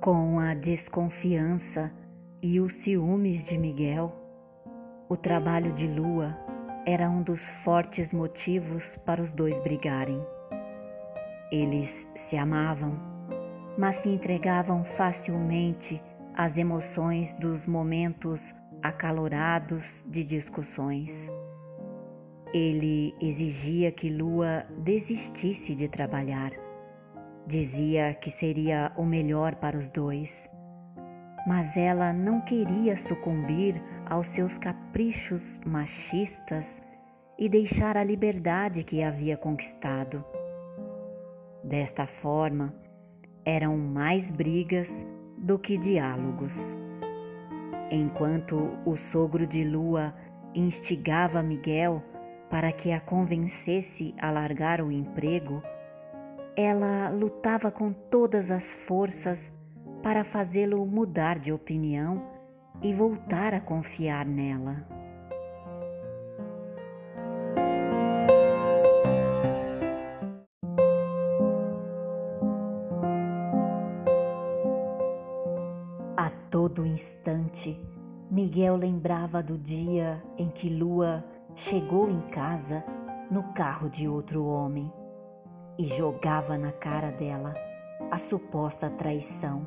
Com a desconfiança e os ciúmes de Miguel, o trabalho de Lua era um dos fortes motivos para os dois brigarem. Eles se amavam, mas se entregavam facilmente às emoções dos momentos acalorados de discussões. Ele exigia que Lua desistisse de trabalhar. Dizia que seria o melhor para os dois mas ela não queria sucumbir aos seus caprichos machistas e deixar a liberdade que havia conquistado. Desta forma, eram mais brigas do que diálogos. Enquanto o sogro de Lua instigava Miguel para que a convencesse a largar o emprego, ela lutava com todas as forças para fazê-lo mudar de opinião e voltar a confiar nela. A todo instante, Miguel lembrava do dia em que Lua chegou em casa no carro de outro homem e jogava na cara dela a suposta traição.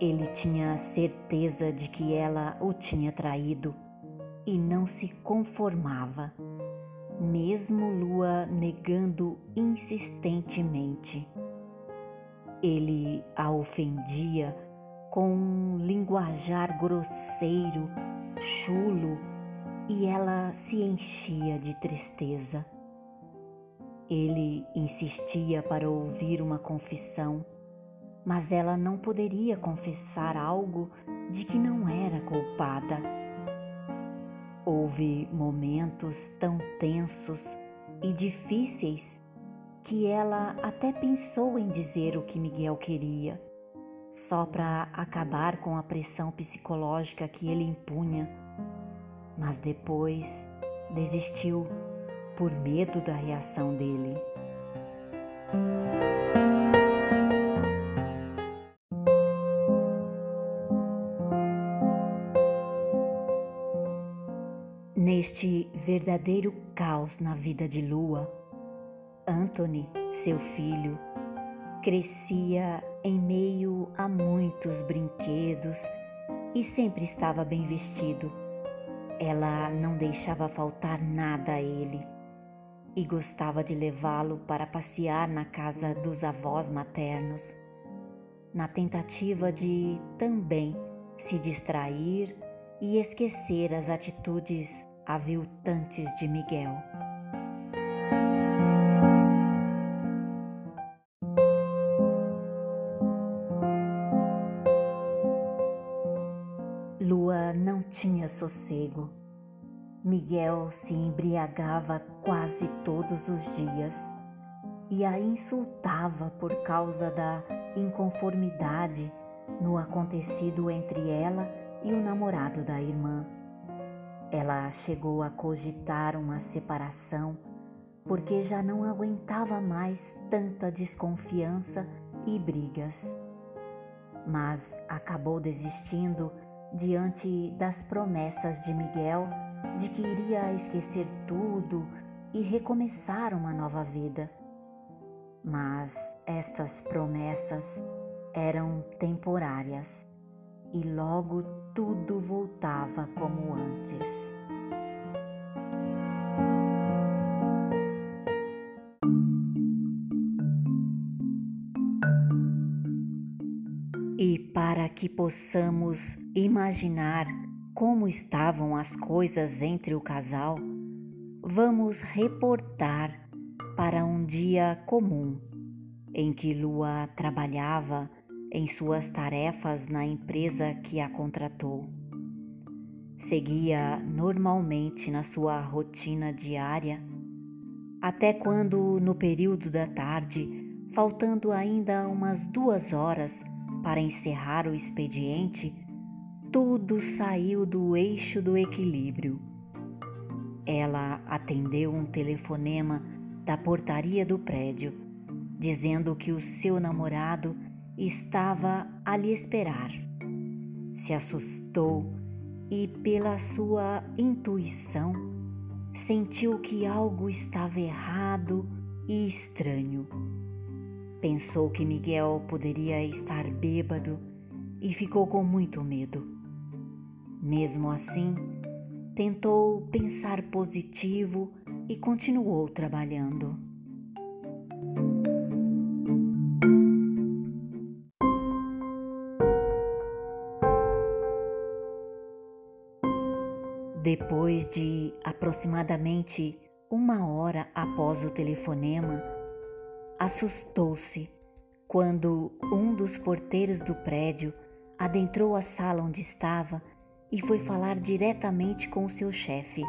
Ele tinha certeza de que ela o tinha traído e não se conformava, mesmo Lua negando insistentemente. Ele a ofendia com um linguajar grosseiro, chulo, e ela se enchia de tristeza. Ele insistia para ouvir uma confissão mas ela não poderia confessar algo de que não era culpada. Houve momentos tão tensos e difíceis que ela até pensou em dizer o que Miguel queria, só para acabar com a pressão psicológica que ele impunha, mas depois desistiu por medo da reação dele. Neste verdadeiro caos na vida de Lua, Anthony, seu filho, crescia em meio a muitos brinquedos e sempre estava bem vestido. Ela não deixava faltar nada a ele e gostava de levá-lo para passear na casa dos avós maternos, na tentativa de também se distrair e esquecer as atitudes aviltantes de Miguel. Lua não tinha sossego. Miguel se embriagava quase todos os dias e a insultava por causa da inconformidade no acontecido entre ela e o namorado da irmã. Ela chegou a cogitar uma separação porque já não aguentava mais tanta desconfiança e brigas. Mas acabou desistindo diante das promessas de Miguel de que iria esquecer tudo e recomeçar uma nova vida. Mas estas promessas eram temporárias e logo tudo voltava como antes. E para que possamos imaginar como estavam as coisas entre o casal, vamos reportar para um dia comum em que Lua trabalhava em suas tarefas na empresa que a contratou. Seguia normalmente na sua rotina diária, até quando, no período da tarde, faltando ainda umas duas horas para encerrar o expediente, tudo saiu do eixo do equilíbrio. Ela atendeu um telefonema da portaria do prédio, dizendo que o seu namorado estava a lhe esperar. Se assustou e, pela sua intuição, sentiu que algo estava errado e estranho. Pensou que Miguel poderia estar bêbado e ficou com muito medo. Mesmo assim, tentou pensar positivo e continuou trabalhando. Depois de aproximadamente uma hora após o telefonema, assustou-se quando um dos porteiros do prédio adentrou a sala onde estava e foi falar diretamente com seu chefe.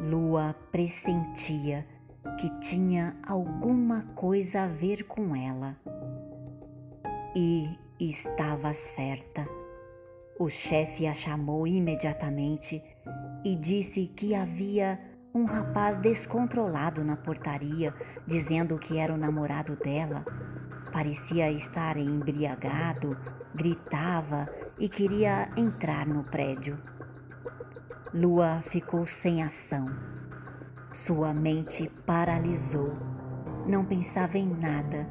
Lua pressentia que tinha alguma coisa a ver com ela. E estava certa. O chefe a chamou imediatamente e disse que havia um rapaz descontrolado na portaria, dizendo que era o namorado dela. Parecia estar embriagado, gritava e queria entrar no prédio. Lua ficou sem ação. Sua mente paralisou. Não pensava em nada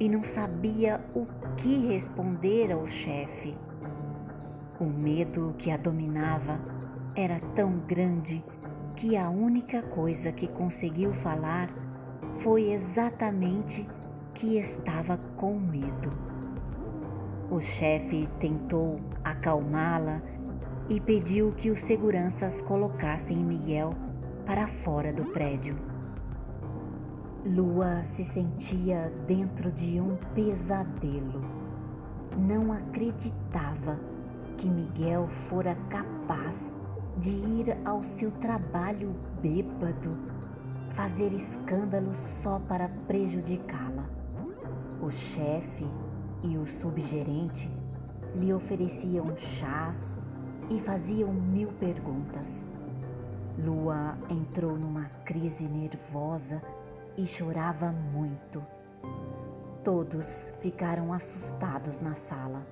e não sabia o que responder ao chefe. O medo que a dominava era tão grande que a única coisa que conseguiu falar foi exatamente que estava com medo. O chefe tentou acalmá-la e pediu que os seguranças colocassem Miguel para fora do prédio. Lua se sentia dentro de um pesadelo. Não acreditava que Miguel fora capaz de ir ao seu trabalho bêbado, fazer escândalo só para prejudicá-la. O chefe e o subgerente lhe ofereciam chás e faziam mil perguntas. Lua entrou numa crise nervosa e chorava muito. Todos ficaram assustados na sala.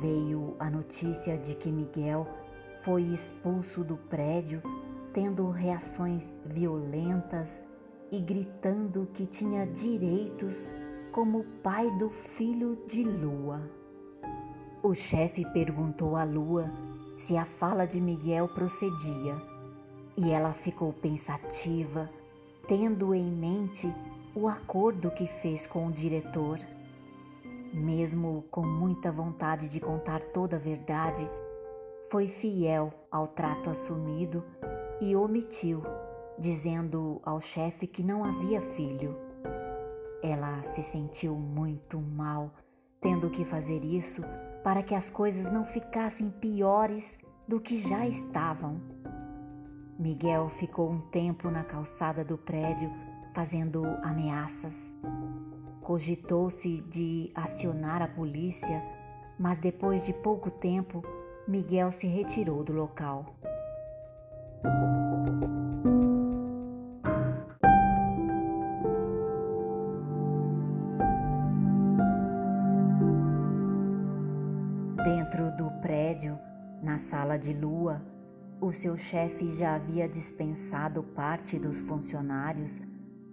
Veio a notícia de que Miguel foi expulso do prédio, tendo reações violentas e gritando que tinha direitos como pai do filho de Lua. O chefe perguntou a Lua se a fala de Miguel procedia e ela ficou pensativa, tendo em mente o acordo que fez com o diretor. Mesmo com muita vontade de contar toda a verdade, foi fiel ao trato assumido e omitiu, dizendo ao chefe que não havia filho. Ela se sentiu muito mal, tendo que fazer isso para que as coisas não ficassem piores do que já estavam. Miguel ficou um tempo na calçada do prédio fazendo ameaças. Cogitou-se de acionar a polícia, mas depois de pouco tempo Miguel se retirou do local. Prédio, na sala de lua, o seu chefe já havia dispensado parte dos funcionários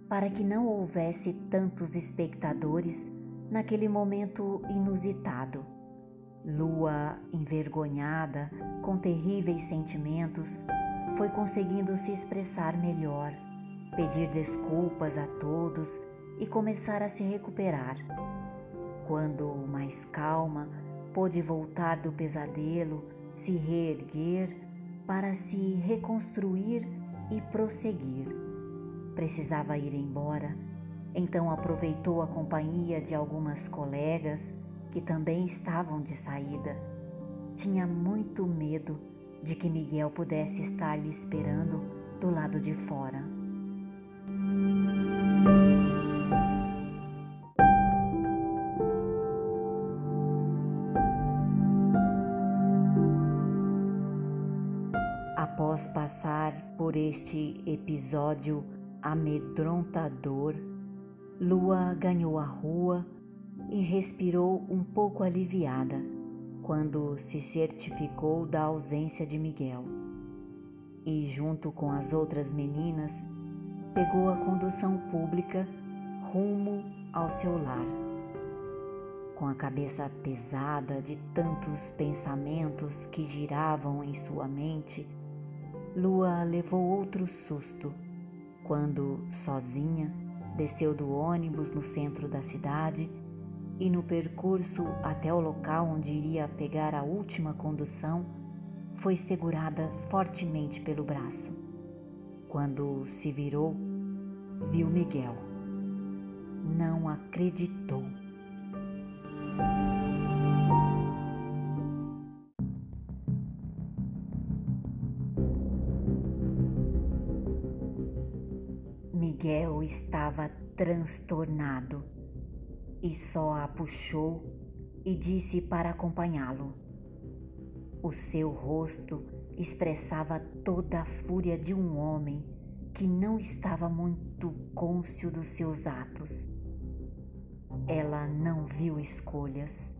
para que não houvesse tantos espectadores naquele momento inusitado. Lua, envergonhada, com terríveis sentimentos, foi conseguindo se expressar melhor, pedir desculpas a todos e começar a se recuperar. Quando mais calma, pôde voltar do pesadelo, se reerguer para se reconstruir e prosseguir. Precisava ir embora, então aproveitou a companhia de algumas colegas que também estavam de saída. Tinha muito medo de que Miguel pudesse estar lhe esperando do lado de fora. Por este episódio amedrontador, Lua ganhou a rua e respirou um pouco aliviada quando se certificou da ausência de Miguel. E, junto com as outras meninas, pegou a condução pública rumo ao seu lar. Com a cabeça pesada de tantos pensamentos que giravam em sua mente, Lua levou outro susto quando, sozinha, desceu do ônibus no centro da cidade e, no percurso até o local onde iria pegar a última condução, foi segurada fortemente pelo braço. Quando se virou, viu Miguel. Não acreditou. Miguel estava transtornado e só a puxou e disse para acompanhá-lo. O seu rosto expressava toda a fúria de um homem que não estava muito cônscio dos seus atos. Ela não viu escolhas.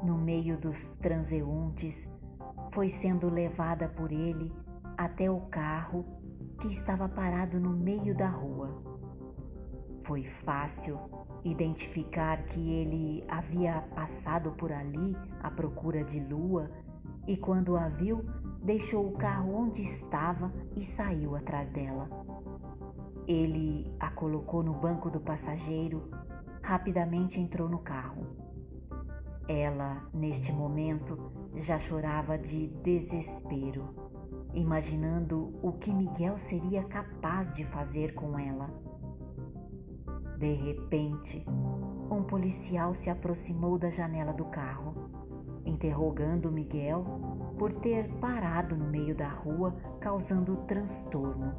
No meio dos transeuntes, foi sendo levada por ele até o carro que estava parado no meio da rua. Foi fácil identificar que ele havia passado por ali à procura de Lua e, quando a viu, deixou o carro onde estava e saiu atrás dela. Ele a colocou no banco do passageiro, rapidamente entrou no carro. Ela, neste momento, já chorava de desespero, imaginando o que Miguel seria capaz de fazer com ela. De repente, um policial se aproximou da janela do carro, interrogando Miguel por ter parado no meio da rua, causando transtorno.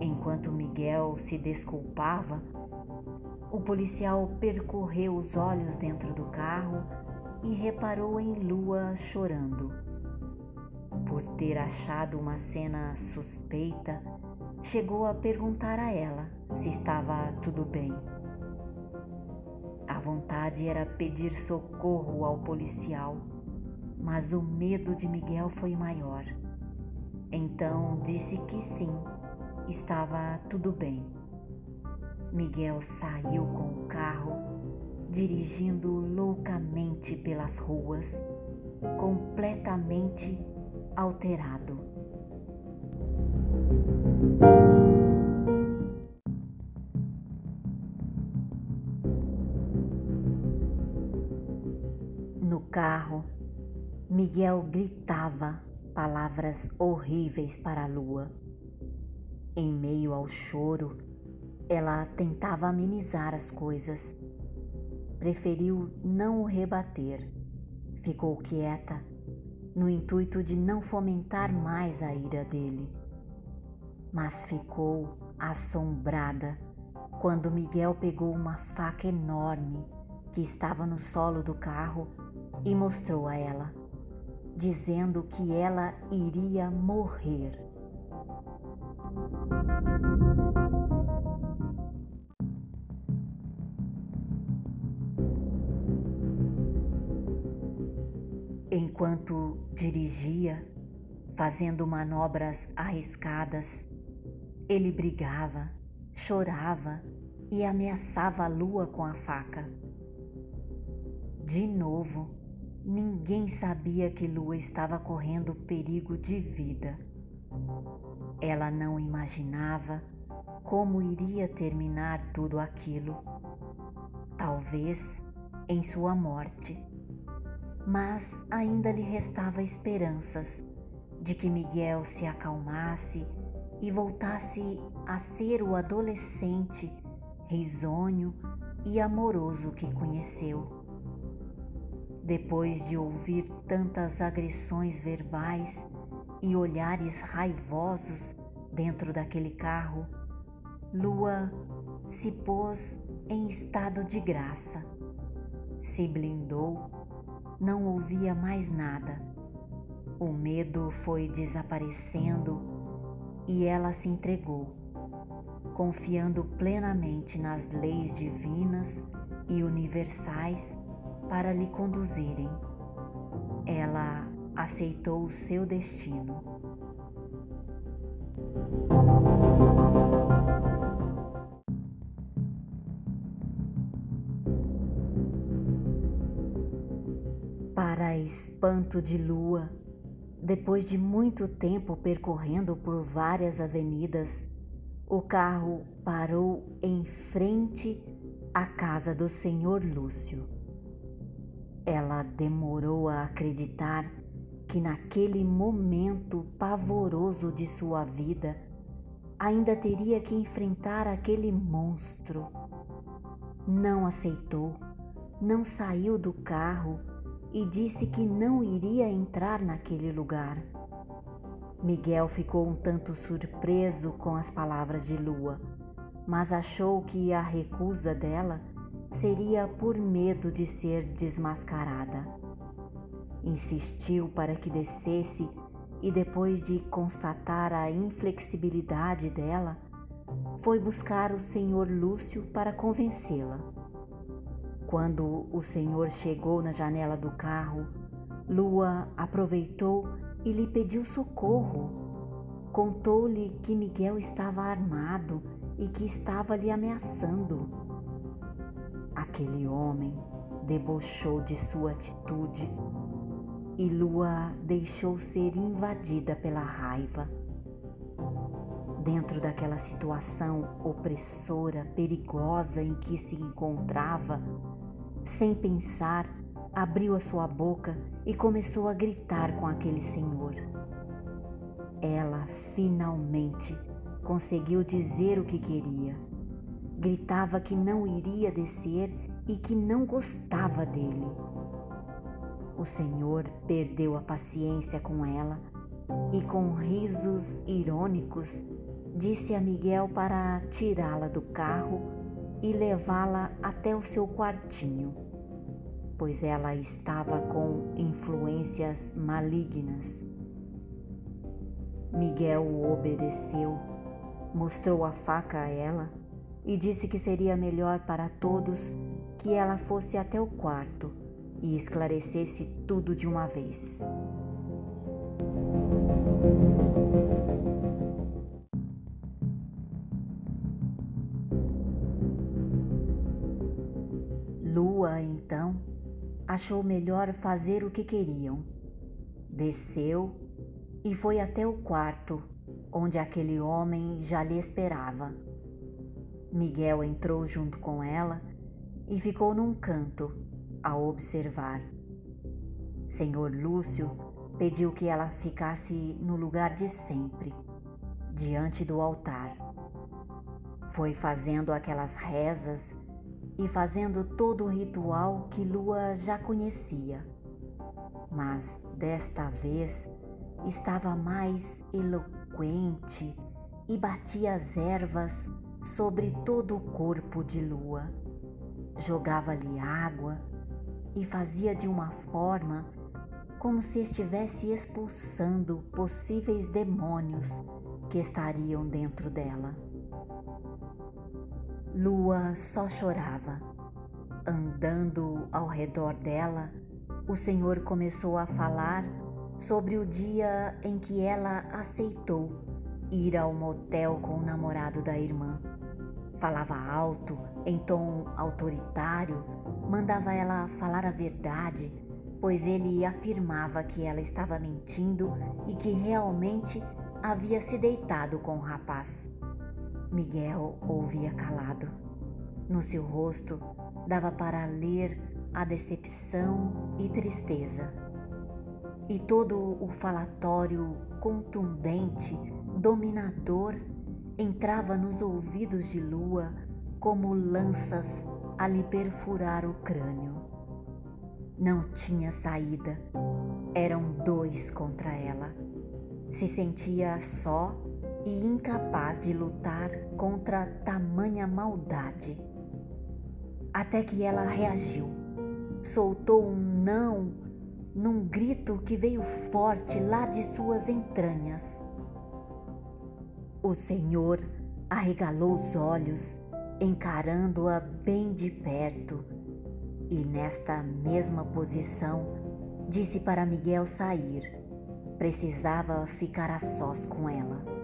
Enquanto Miguel se desculpava, o policial percorreu os olhos dentro do carro e reparou em Lua chorando. Ter achado uma cena suspeita, chegou a perguntar a ela se estava tudo bem. A vontade era pedir socorro ao policial, mas o medo de Miguel foi maior. Então disse que sim, estava tudo bem. Miguel saiu com o carro, dirigindo loucamente pelas ruas, completamente alterado. No carro, Miguel gritava palavras horríveis para a lua. Em meio ao choro, ela tentava amenizar as coisas. Preferiu não o rebater. Ficou quieta, no intuito de não fomentar mais a ira dele. Mas ficou assombrada quando Miguel pegou uma faca enorme que estava no solo do carro e mostrou a ela, dizendo que ela iria morrer. Enquanto dirigia, fazendo manobras arriscadas, ele brigava, chorava e ameaçava a lua com a faca. De novo, ninguém sabia que Lua estava correndo perigo de vida. Ela não imaginava como iria terminar tudo aquilo. Talvez em sua morte mas ainda lhe restava esperanças de que Miguel se acalmasse e voltasse a ser o adolescente risonho e amoroso que conheceu. Depois de ouvir tantas agressões verbais e olhares raivosos dentro daquele carro, Lua se pôs em estado de graça, se blindou não ouvia mais nada. O medo foi desaparecendo e ela se entregou, confiando plenamente nas leis divinas e universais para lhe conduzirem. Ela aceitou o seu destino. Para espanto de Lua, depois de muito tempo percorrendo por várias avenidas, o carro parou em frente à casa do senhor Lúcio. Ela demorou a acreditar que naquele momento pavoroso de sua vida ainda teria que enfrentar aquele monstro. Não aceitou, não saiu do carro e disse que não iria entrar naquele lugar. Miguel ficou um tanto surpreso com as palavras de Lua, mas achou que a recusa dela seria por medo de ser desmascarada. Insistiu para que descesse e, depois de constatar a inflexibilidade dela, foi buscar o senhor Lúcio para convencê-la. Quando o senhor chegou na janela do carro, Lua aproveitou e lhe pediu socorro. Contou-lhe que Miguel estava armado e que estava lhe ameaçando. Aquele homem debochou de sua atitude e Lua deixou ser invadida pela raiva. Dentro daquela situação opressora, perigosa em que se encontrava, sem pensar, abriu a sua boca e começou a gritar com aquele senhor. Ela finalmente conseguiu dizer o que queria. Gritava que não iria descer e que não gostava dele. O senhor perdeu a paciência com ela e, com risos irônicos, disse a Miguel para tirá-la do carro e levá-la até o seu quartinho, pois ela estava com influências malignas. Miguel obedeceu, mostrou a faca a ela e disse que seria melhor para todos que ela fosse até o quarto e esclarecesse tudo de uma vez. Achou melhor fazer o que queriam. Desceu e foi até o quarto, onde aquele homem já lhe esperava. Miguel entrou junto com ela e ficou num canto a observar. Senhor Lúcio pediu que ela ficasse no lugar de sempre, diante do altar. Foi fazendo aquelas rezas e fazendo todo o ritual que Lua já conhecia. Mas desta vez estava mais eloquente e batia as ervas sobre todo o corpo de Lua. Jogava-lhe água e fazia de uma forma como se estivesse expulsando possíveis demônios que estariam dentro dela. Lua só chorava. Andando ao redor dela, o Senhor começou a falar sobre o dia em que ela aceitou ir ao motel com o namorado da irmã. Falava alto, em tom autoritário, mandava ela falar a verdade, pois ele afirmava que ela estava mentindo e que realmente havia se deitado com o rapaz. Miguel ouvia calado. No seu rosto dava para ler a decepção e tristeza. E todo o falatório contundente, dominador, entrava nos ouvidos de Lua como lanças a lhe perfurar o crânio. Não tinha saída, eram dois contra ela. Se sentia só e incapaz de lutar contra tamanha maldade. Até que ela reagiu, soltou um não num grito que veio forte lá de suas entranhas. O Senhor arregalou os olhos, encarando-a bem de perto E nesta mesma posição, disse para Miguel sair. Precisava ficar a sós com ela.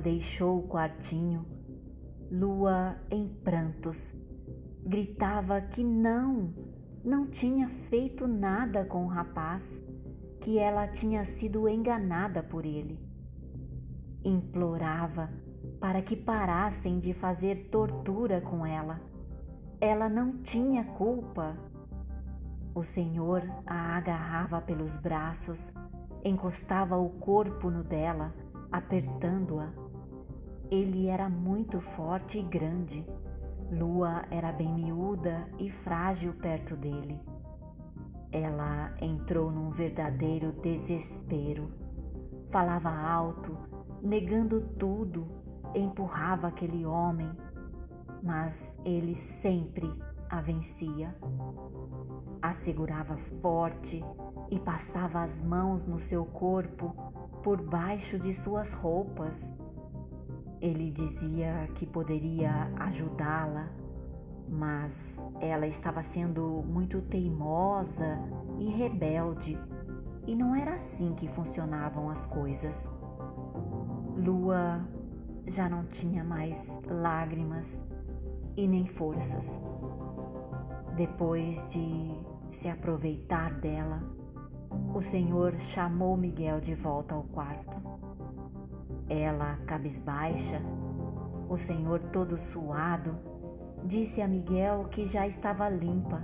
Deixou o quartinho, Lua, em prantos, gritava que não, não tinha feito nada com o rapaz, que ela tinha sido enganada por ele. Implorava para que parassem de fazer tortura com ela. Ela não tinha culpa. O Senhor a agarrava pelos braços, encostava o corpo no dela apertando-a. Ele era muito forte e grande. Lua era bem miúda e frágil perto dele. Ela entrou num verdadeiro desespero. Falava alto, negando tudo, empurrava aquele homem, mas ele sempre a vencia. A segurava forte e passava as mãos no seu corpo por baixo de suas roupas. Ele dizia que poderia ajudá-la, mas ela estava sendo muito teimosa e rebelde, e não era assim que funcionavam as coisas. Lua já não tinha mais lágrimas e nem forças. Depois de se aproveitar dela, o Senhor chamou Miguel de volta ao quarto. Ela, cabisbaixa, o Senhor todo suado, disse a Miguel que já estava limpa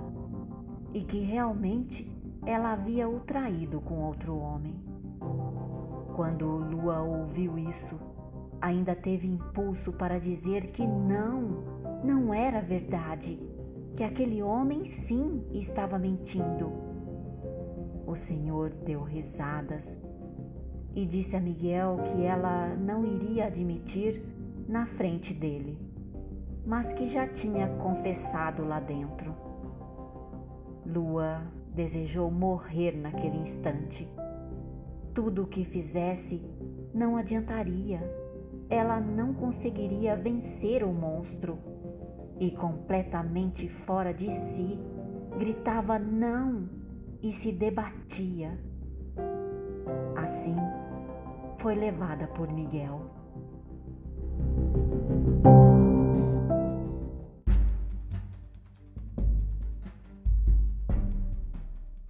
e que realmente ela havia o traído com outro homem. Quando Lua ouviu isso, ainda teve impulso para dizer que não, não era verdade, que aquele homem sim estava mentindo o Senhor deu risadas e disse a Miguel que ela não iria admitir na frente dele, mas que já tinha confessado lá dentro. Lua desejou morrer naquele instante. Tudo o que fizesse não adiantaria. Ela não conseguiria vencer o monstro. E completamente fora de si, gritava não e se debatia. Assim, foi levada por Miguel.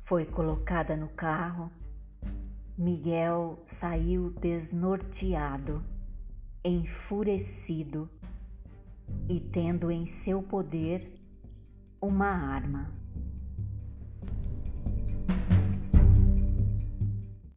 Foi colocada no carro. Miguel saiu desnorteado, enfurecido e tendo em seu poder uma arma.